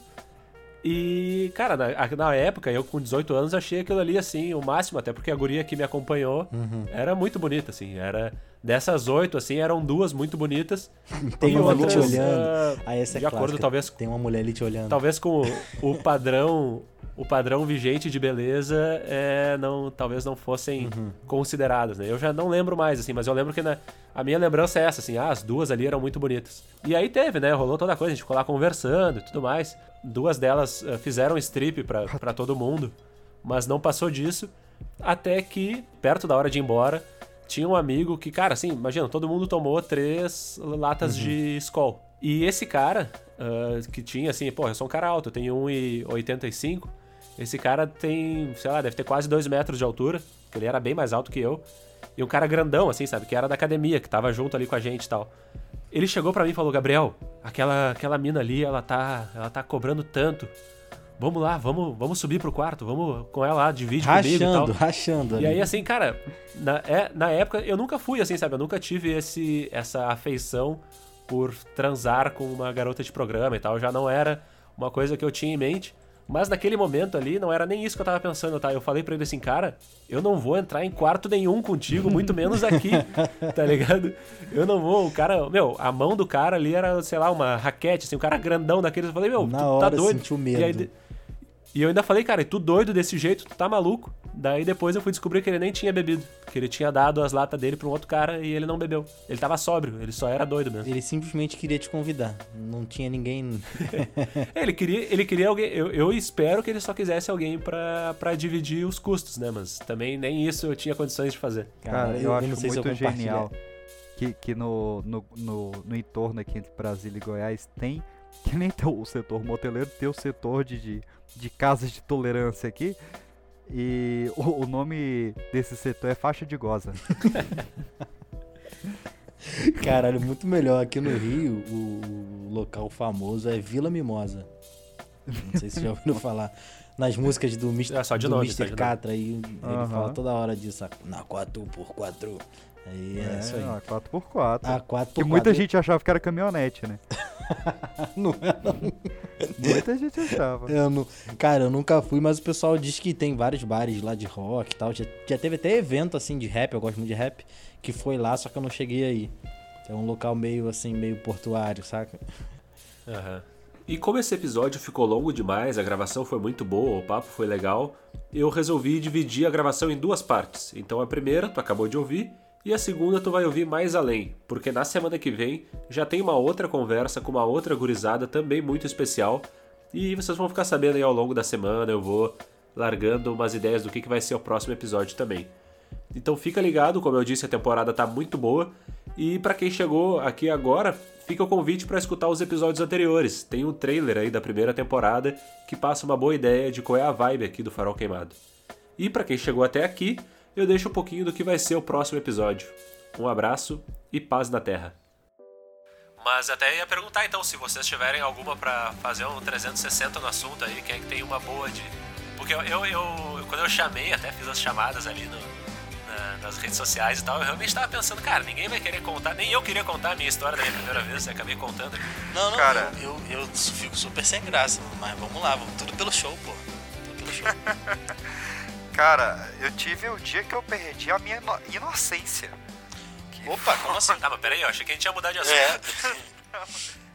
E, cara, na, na, época, eu com 18 anos achei aquilo ali, assim, o máximo, até porque a guria que me acompanhou Uhum. era muito bonita, assim. Era. Dessas oito, assim, eram duas muito bonitas. <laughs> Tem uma ali te olhando. ah, Ah, essa é de acordo, clássica. talvez, Tem uma mulher ali te olhando. talvez com o, <laughs> o padrão. O padrão vigente de beleza é, não, talvez não fossem Uhum. consideradas, né? Eu já não lembro mais, assim, mas eu lembro que na, a minha lembrança é essa, assim, ah, as duas ali eram muito bonitas. E aí teve, né? Rolou toda a coisa, a gente ficou lá conversando e tudo mais. Duas delas eh, fizeram strip pra, pra todo mundo, mas não passou disso. Até que, perto da hora de ir embora, tinha um amigo que, cara, assim, imagina, todo mundo tomou três latas de Skol. E esse cara, ah, que tinha, assim, pô, eu sou um cara alto, eu tenho 1,85. Esse cara tem, sei lá, deve ter quase 2 metros de altura, que ele era bem mais alto que eu. E um cara grandão, assim, sabe, que era da academia, que tava junto ali com a gente e tal. Ele chegou pra mim e falou: Gabriel, aquela, aquela mina ali, ela tá, ela tá cobrando tanto. Vamos lá, vamos, vamos subir pro quarto, vamos com ela lá, divide comigo e tal. Rachando, rachando. E aí, assim, cara, na, é, na época eu nunca fui assim, sabe? Eu nunca tive esse, essa afeição por transar com uma garota de programa e tal. Já não era uma coisa que eu tinha em mente. Mas naquele momento ali, não era nem isso que eu tava pensando, tá? Eu falei pra ele assim, cara, eu não vou entrar em quarto nenhum contigo, muito menos aqui, <laughs> tá ligado? Eu não vou, o cara, meu, a mão do cara ali era, sei lá, uma raquete, assim, um cara grandão daqueles. Eu falei, meu, Na tu hora tá doido. sentiu E, aí, medo. E eu ainda falei, cara, e tu doido desse jeito, tu tá maluco? Daí depois eu fui descobrir que ele nem tinha bebido. Que ele tinha dado as latas dele pra um outro cara e ele não bebeu. Ele tava sóbrio, ele só era doido mesmo. Ele simplesmente queria te convidar. Não tinha ninguém. <laughs> Ele queria, ele queria alguém. Eu, eu espero que ele só quisesse alguém pra, pra dividir os custos, né? Mas também nem isso eu tinha condições de fazer. Cara, eu, acho não sei se eu muito compartilho. genial que, que no, no, no, no entorno aqui entre Brasília e Goiás tem, que nem tem o setor moteleiro, tem o setor de, de, de casas de tolerância aqui. E o, o nome desse setor é faixa de goza. <laughs> Caralho, muito melhor. Aqui no Rio, o, o local famoso é Vila Mimosa. Não sei se já ouviram <laughs> falar. Nas músicas do Mr. É, só de do nome, só Mr. Catra, aí ele Aham. fala toda hora disso. Na 4x4. Aí é, isso aí. a 4x4. A 4x4. que muita gente achava que era caminhonete, né? <laughs> Não é, não. Muita gente achava. Eu não- Cara, eu nunca fui, mas o pessoal diz que tem vários bares lá de rock e tal. Já, já teve até evento assim de rap, eu gosto muito de rap, que foi lá, só que eu não cheguei aí. É um local meio assim, meio portuário, saca? Aham. E como esse episódio ficou longo demais, a gravação foi muito boa, o papo foi legal, eu resolvi dividir a gravação em duas partes. Então a primeira tu acabou de ouvir e a segunda tu vai ouvir mais além, porque na semana que vem já tem uma outra conversa com uma outra gurizada também muito especial e vocês vão ficar sabendo aí ao longo da semana, eu vou largando umas ideias do que que vai ser o próximo episódio também. Então fica ligado, como eu disse, a temporada tá muito boa. E pra quem chegou aqui agora, fica o convite pra escutar os episódios anteriores. Tem um trailer aí da primeira temporada que passa uma boa ideia de qual é a vibe aqui do Farol Queimado. E pra quem chegou até aqui, eu deixo um pouquinho do que vai ser o próximo episódio. Um abraço e paz na Terra. Mas até ia perguntar então se vocês tiverem alguma pra fazer um 360 no assunto aí, quem é que tem uma boa de. Porque eu, eu, eu- quando eu chamei, até fiz as chamadas ali no- na- nas redes sociais e tal, eu realmente tava pensando, cara, ninguém vai querer contar, nem eu queria contar a minha história da minha primeira vez, e acabei contando. Não, não, Cara. eu, eu, eu fico super sem graça, mas vamos lá, vamos tudo pelo show, pô. Tudo pelo show. <laughs> Cara, eu tive o dia que eu perdi a minha ino- inocência. Que Opa, como assim? Tá, mas peraí, eu achei que a gente ia mudar de assunto. É, <laughs>